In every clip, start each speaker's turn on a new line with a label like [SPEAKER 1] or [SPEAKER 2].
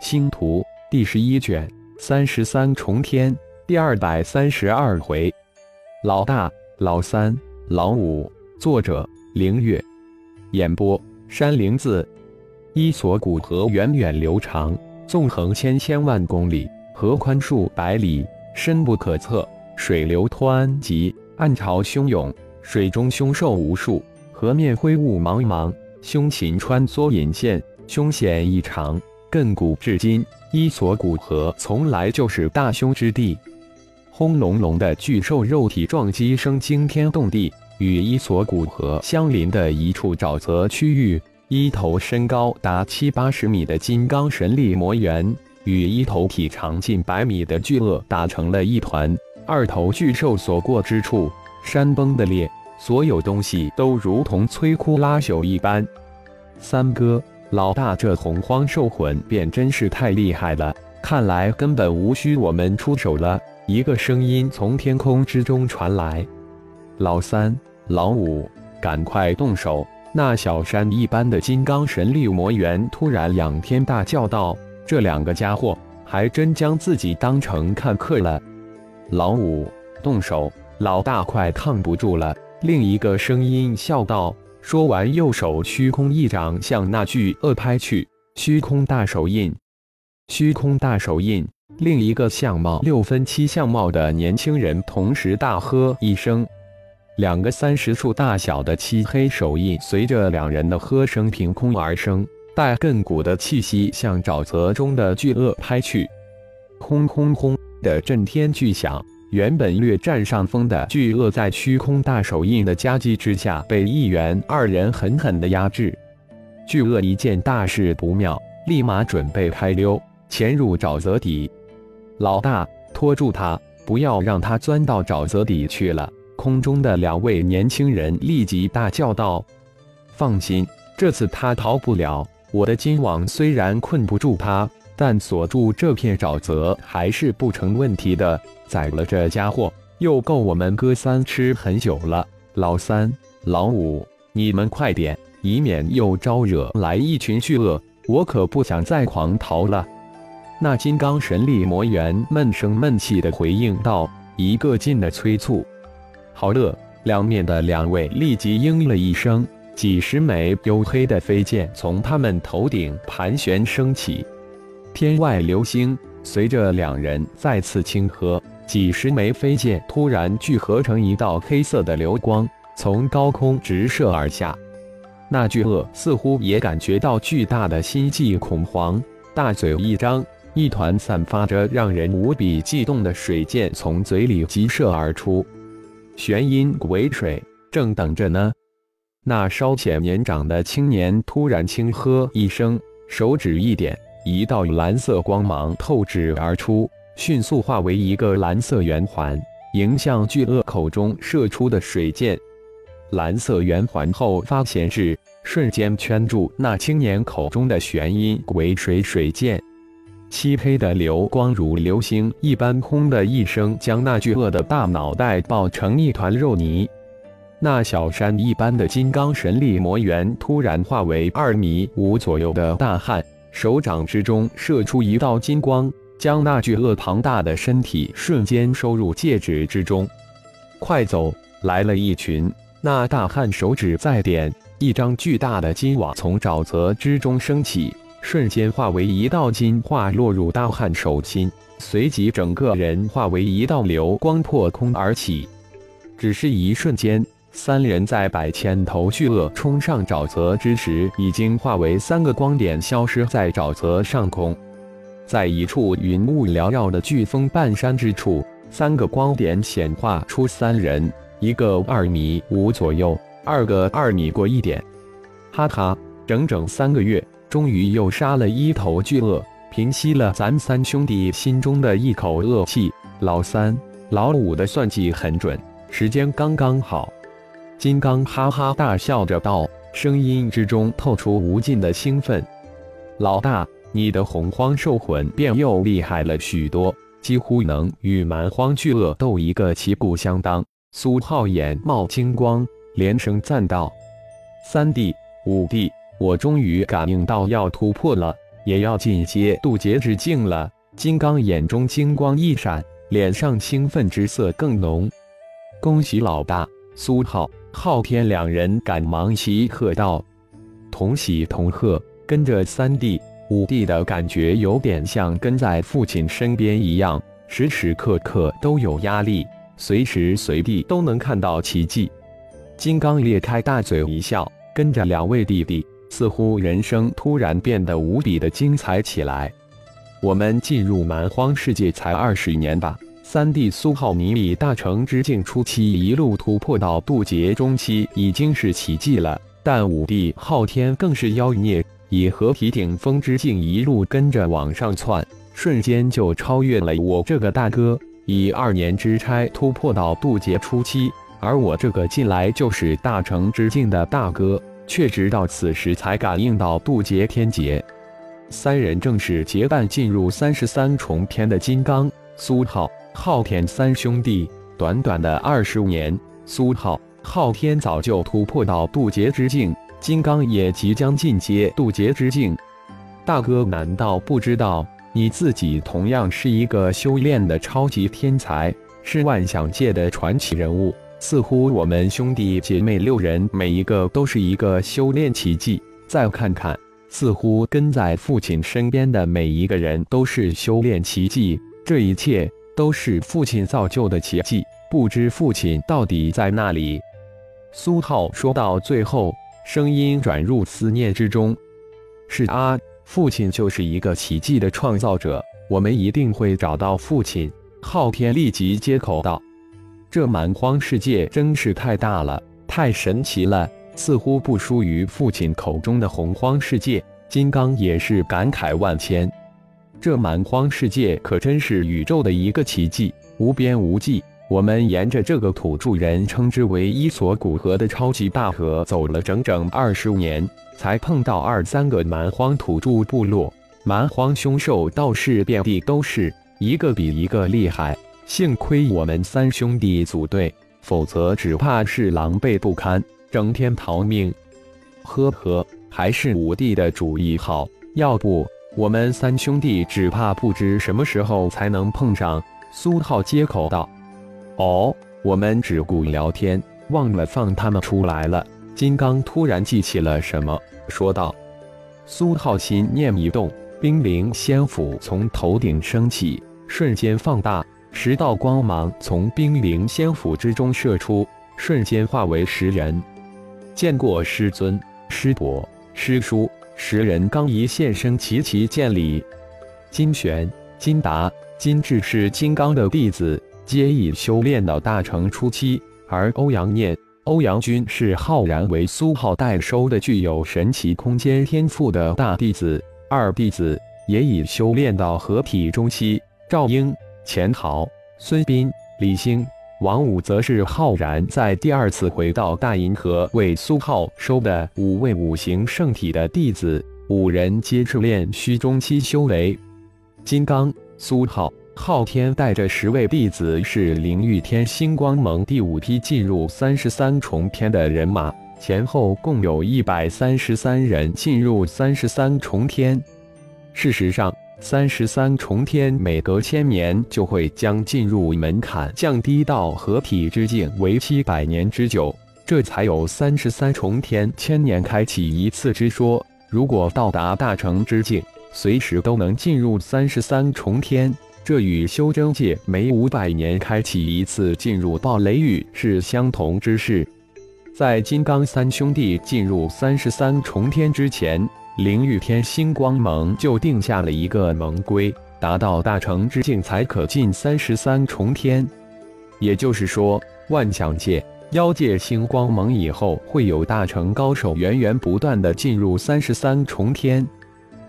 [SPEAKER 1] 星图》第十一卷三十三重天第二百三十二回，老大、老三、老五。作者：凌月。演播：山灵子。伊索古河源远流长，纵横千千万公里，河宽数百里，深不可测，水流湍急，暗潮汹涌，水中凶兽无数，河面灰雾茫茫，凶禽穿梭隐现，凶险异常。亘古至今，伊索古河从来就是大凶之地。轰隆隆的巨兽肉体撞击声惊天动地，与伊索古河相邻的一处沼泽区域。一头身高达七八十米的金刚神力魔猿，与一头体长近百米的巨鳄打成了一团。二头巨兽所过之处，山崩的裂，所有东西都如同摧枯拉朽一般。三哥，老大，这洪荒兽魂便真是太厉害了，看来根本无需我们出手了。一个声音从天空之中传来：“老三，老五，赶快动手！”那小山一般的金刚神力魔猿突然仰天大叫道：“这两个家伙还真将自己当成看客了！”老五动手，老大快抗不住了。另一个声音笑道，说完右手虚空一掌向那巨鳄拍去。虚空大手印，虚空大手印。另一个相貌六分七相貌的年轻人同时大喝一声。两个三十处大小的漆黑手印随着两人的喝声凭空而生，带亘古的气息向沼泽中的巨鳄拍去。轰轰轰的震天巨响，原本略占上风的巨鳄在虚空大手印的夹击之下，被一元二人狠狠的压制。巨鳄一见大事不妙，立马准备开溜，潜入沼泽底。老大，拖住他，不要让他钻到沼泽底去了。空中的两位年轻人立即大叫道：“放心，这次他逃不了。我的金网虽然困不住他，但锁住这片沼泽还是不成问题的。宰了这家伙，又够我们哥三吃很久了。老三、老五，你们快点，以免又招惹来一群巨鳄。我可不想再狂逃了。”那金刚神力魔猿闷声闷气地回应道，一个劲的催促。好了，两面的两位立即应了一声，几十枚黝黑的飞剑从他们头顶盘旋升起。天外流星，随着两人再次轻喝，几十枚飞剑突然聚合成一道黑色的流光，从高空直射而下。那巨鳄似乎也感觉到巨大的心悸恐慌，大嘴一张，一团散发着让人无比悸动的水箭从嘴里急射而出。玄阴鬼水正等着呢。那稍显年长的青年突然轻喝一声，手指一点，一道蓝色光芒透指而出，迅速化为一个蓝色圆环，迎向巨鳄口中射出的水箭。蓝色圆环后发前置，瞬间圈住那青年口中的玄阴鬼水水箭。漆黑的流光如流星一般，轰的一声将那巨鳄的大脑袋爆成一团肉泥。那小山一般的金刚神力魔猿突然化为二米五左右的大汉，手掌之中射出一道金光，将那巨鳄庞大的身体瞬间收入戒指之中。快走，来了一群！那大汉手指再点，一张巨大的金网从沼泽之中升起。瞬间化为一道金化落入大汉手心，随即整个人化为一道流光破空而起。只是一瞬间，三人在百千头巨鳄冲上沼泽之时，已经化为三个光点，消失在沼泽上空。在一处云雾缭绕的飓风半山之处，三个光点显化出三人，一个二米五左右，二个二米过一点。哈哈，整整三个月。终于又杀了一头巨鳄，平息了咱三兄弟心中的一口恶气。老三、老五的算计很准，时间刚刚好。金刚哈哈大笑着道，声音之中透出无尽的兴奋。老大，你的洪荒兽魂便又厉害了许多，几乎能与蛮荒巨鳄斗一个旗鼓相当。苏浩眼冒金光，连声赞道：“三弟、五弟。”我终于感应到要突破了，也要进阶渡劫之境了。金刚眼中金光一闪，脸上兴奋之色更浓。恭喜老大！苏浩、昊天两人赶忙齐喝道：“同喜同贺！”跟着三弟、五弟的感觉有点像跟在父亲身边一样，时时刻刻都有压力，随时随地都能看到奇迹。金刚咧开大嘴一笑，跟着两位弟弟，似乎人生突然变得无比的精彩起来。我们进入蛮荒世界才二十年吧？三弟苏浩，你以大成之境初期一路突破到渡劫中期，已经是奇迹了。但五弟昊天更是妖孽，以合体顶峰之境一路跟着往上窜，瞬间就超越了我这个大哥，以二年之差突破到渡劫初期。而我这个进来就是大成之境的大哥，却直到此时才感应到渡劫天劫。三人正是结伴进入三十三重天的金刚、苏浩、昊天三兄弟。短短的二十年，苏浩、昊天早就突破到渡劫之境，金刚也即将进阶渡劫之境。大哥，难道不知道你自己同样是一个修炼的超级天才，是万象界的传奇人物？似乎我们兄弟姐妹六人每一个都是一个修炼奇迹。再看看。似乎跟在父亲身边的每一个人都是修炼奇迹，这一切都是父亲造就的奇迹。不知父亲到底在哪里？苏浩说到最后，声音转入思念之中。是啊，父亲就是一个奇迹的创造者，我们一定会找到父亲。昊天立即接口道：“这蛮荒世界真是太大了，太神奇了。”似乎不输于父亲口中的洪荒世界，金刚也是感慨万千。这蛮荒世界可真是宇宙的一个奇迹，无边无际。我们沿着这个土著人称之为伊索古河的超级大河走了整整二十年，才碰到二三个蛮荒土著部落。蛮荒凶兽倒是遍地都是，一个比一个厉害。幸亏我们三兄弟组队，否则只怕是狼狈不堪。整天逃命，呵呵，还是五弟的主意好。要不我们三兄弟只怕不知什么时候才能碰上。苏浩接口道：“哦，我们只顾聊天，忘了放他们出来了。”金刚突然记起了什么，说道：“苏浩心念一动，冰灵仙斧从头顶升起，瞬间放大，十道光芒从冰灵仙斧之中射出，瞬间化为十人。”见过师尊、师伯、师叔，十人刚一现身，齐齐见礼。金玄、金达、金志是金刚的弟子，皆已修炼到大成初期；而欧阳念、欧阳军是浩然为苏浩代收的具有神奇空间天赋的大弟子，二弟子也已修炼到合体中期。赵英、钱豪、孙斌、李兴。王五则是浩然在第二次回到大银河为苏浩收的五位五行圣体的弟子，五人皆是炼虚中期修为。金刚、苏浩、昊天带着十位弟子是灵玉天星光盟第五批进入三十三重天的人马，前后共有一百三十三人进入三十三重天。事实上，三十三重天每隔千年就会将进入门槛降低到合体之境，为期百年之久，这才有三十三重天千年开启一次之说。如果到达大成之境，随时都能进入三十三重天，这与修真界每五百年开启一次进入暴雷域是相同之事。在金刚三兄弟进入三十三重天之前。灵玉天星光盟就定下了一个盟规，达到大成之境才可进三十三重天。也就是说，万象界、妖界星光盟以后会有大成高手源源不断的进入三十三重天。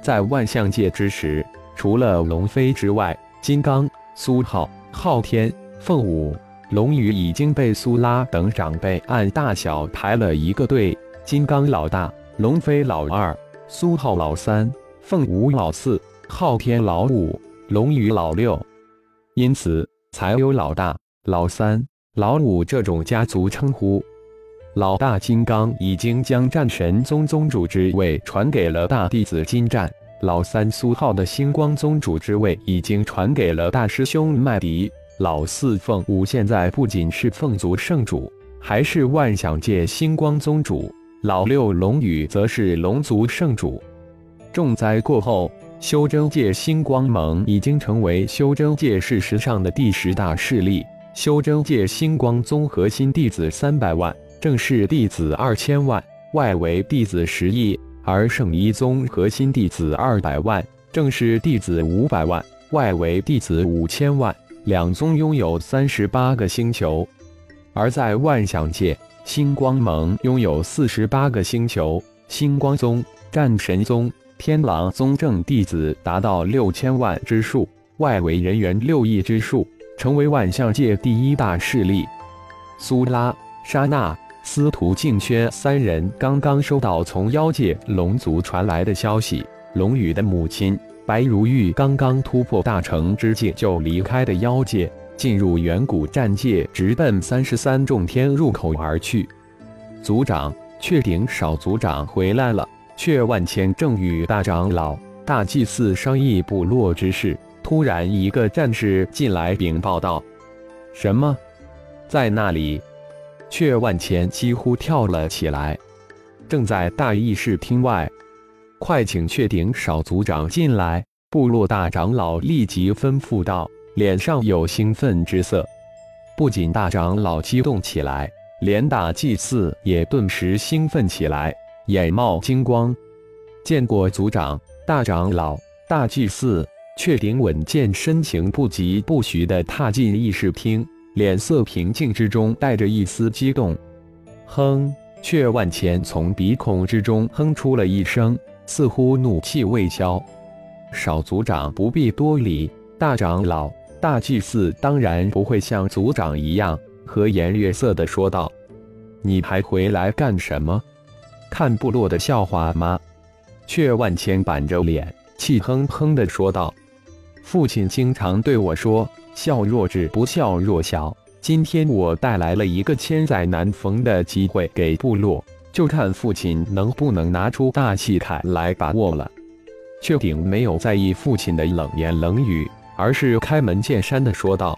[SPEAKER 1] 在万象界之时，除了龙飞之外，金刚、苏浩、昊天、凤舞、龙宇已经被苏拉等长辈按大小排了一个队：金刚老大，龙飞老二。苏浩老三，凤舞老四，昊天老五，龙宇老六，因此才有老大、老三、老五这种家族称呼。老大金刚已经将战神宗宗主之位传给了大弟子金战，老三苏浩的星光宗主之位已经传给了大师兄麦迪。老四凤舞现在不仅是凤族圣主，还是万象界星光宗主。老六龙宇则是龙族圣主。重灾过后，修真界星光盟已经成为修真界事实上的第十大势力。修真界星光宗核心弟子三百万，正式弟子二千万，外围弟子十亿。而圣一宗核心弟子二百万，正式弟子五百万，外围弟子五千万。两宗拥有三十八个星球，而在万象界，星光盟拥有四十八个星球。星光宗、战神宗、天狼宗正弟子达到六千万之数，外围人员六亿之数，成为万象界第一大势力。苏拉、莎娜。司徒静轩三人刚刚收到从妖界龙族传来的消息，龙宇的母亲白如玉刚刚突破大成之境就离开的妖界，进入远古战界，直奔三十三重天入口而去。族长，雀顶少族长回来了。雀万千正与大长老、大祭司商议部落之事，突然一个战士进来禀报道：“什么？在那里？”却万千几乎跳了起来，正在大议事厅外，快请雀顶少族长进来。部落大长老立即吩咐道，脸上有兴奋之色。不仅大长老激动起来，连大祭司也顿时兴奋起来，眼冒金光。见过族长、大长老、大祭司，雀顶稳健身形不疾不徐地踏进议事厅。脸色平静之中带着一丝激动，哼！却万千从鼻孔之中哼出了一声，似乎怒气未消。少族长不必多礼，大长老、大祭司当然不会像族长一样和颜悦色的说道：“你还回来干什么？看部落的笑话吗？”却万千板着脸，气哼哼的说道：“父亲经常对我说。”笑若智，不笑若小。今天我带来了一个千载难逢的机会给部落，就看父亲能不能拿出大气概来把握了。却顶没有在意父亲的冷言冷语，而是开门见山的说道：“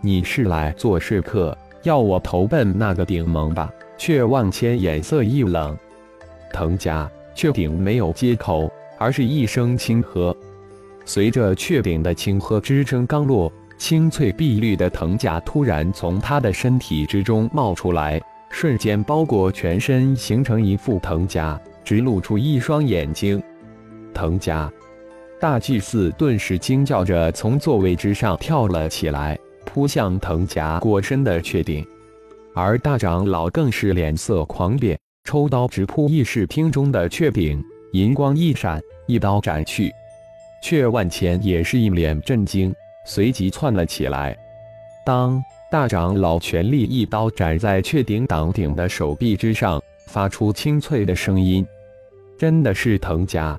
[SPEAKER 1] 你是来做事客，要我投奔那个顶盟吧？”却万千眼色一冷，藤家雀顶没有接口，而是一声轻喝。随着雀顶的轻喝之声刚落。青翠碧绿的藤甲突然从他的身体之中冒出来，瞬间包裹全身，形成一副藤甲，只露出一双眼睛。藤甲，大祭司顿时惊叫着从座位之上跳了起来，扑向藤甲裹身的雀顶，而大长老更是脸色狂变，抽刀直扑议事厅中的雀顶，银光一闪，一刀斩去。雀万千也是一脸震惊。随即窜了起来，当大长老全力一刀斩在雀顶挡顶的手臂之上，发出清脆的声音，真的是藤甲。